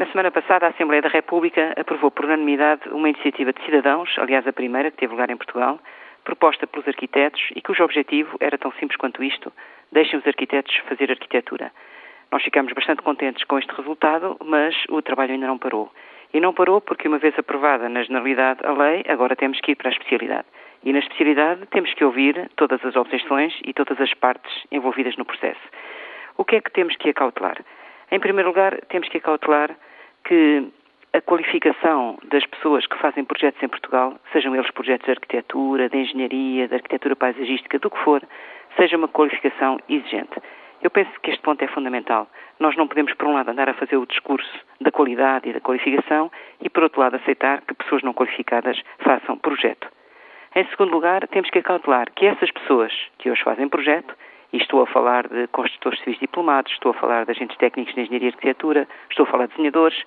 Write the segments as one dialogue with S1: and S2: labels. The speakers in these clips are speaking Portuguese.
S1: Na semana passada, a Assembleia da República aprovou por unanimidade uma iniciativa de cidadãos, aliás, a primeira que teve lugar em Portugal, proposta pelos arquitetos e cujo objetivo era tão simples quanto isto: deixem os arquitetos fazer arquitetura. Nós ficamos bastante contentes com este resultado, mas o trabalho ainda não parou. E não parou porque, uma vez aprovada na generalidade a lei, agora temos que ir para a especialidade. E na especialidade temos que ouvir todas as objeções e todas as partes envolvidas no processo. O que é que temos que acautelar? Em primeiro lugar, temos que acautelar que a qualificação das pessoas que fazem projetos em Portugal, sejam eles projetos de arquitetura, de engenharia, de arquitetura paisagística, do que for, seja uma qualificação exigente. Eu penso que este ponto é fundamental. Nós não podemos, por um lado, andar a fazer o discurso da qualidade e da qualificação e, por outro lado, aceitar que pessoas não qualificadas façam projeto. Em segundo lugar, temos que acautelar que essas pessoas que hoje fazem projeto, e estou a falar de construtores civis diplomados, estou a falar de agentes técnicos de engenharia e arquitetura, estou a falar de desenhadores,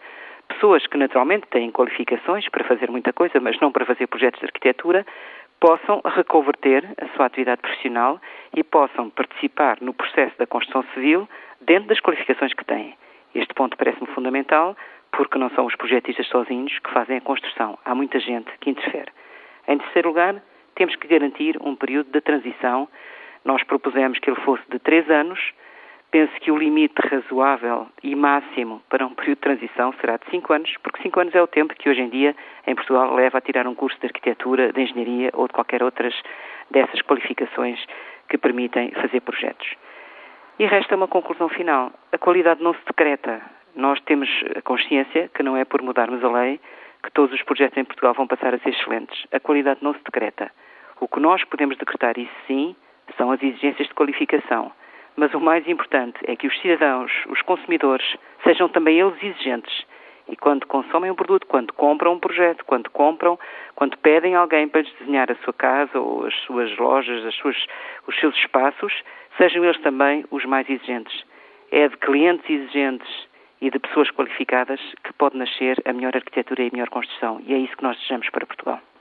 S1: pessoas que naturalmente têm qualificações para fazer muita coisa, mas não para fazer projetos de arquitetura, possam reconverter a sua atividade profissional e possam participar no processo da construção civil dentro das qualificações que têm. Este ponto parece-me fundamental porque não são os projetistas sozinhos que fazem a construção. Há muita gente que interfere. Em terceiro lugar, temos que garantir um período de transição. Nós propusemos que ele fosse de três anos, Penso que o limite razoável e máximo para um período de transição será de 5 anos, porque 5 anos é o tempo que hoje em dia em Portugal leva a tirar um curso de arquitetura, de engenharia ou de qualquer outras dessas qualificações que permitem fazer projetos. E resta uma conclusão final. A qualidade não se decreta. Nós temos a consciência que não é por mudarmos a lei que todos os projetos em Portugal vão passar a ser excelentes. A qualidade não se decreta. O que nós podemos decretar, isso sim, são as exigências de qualificação mas o mais importante é que os cidadãos, os consumidores, sejam também eles exigentes. E quando consomem um produto, quando compram um projeto, quando compram, quando pedem alguém para lhes desenhar a sua casa ou as suas lojas, as suas, os seus espaços, sejam eles também os mais exigentes. É de clientes exigentes e de pessoas qualificadas que pode nascer a melhor arquitetura e a melhor construção. E é isso que nós desejamos para Portugal.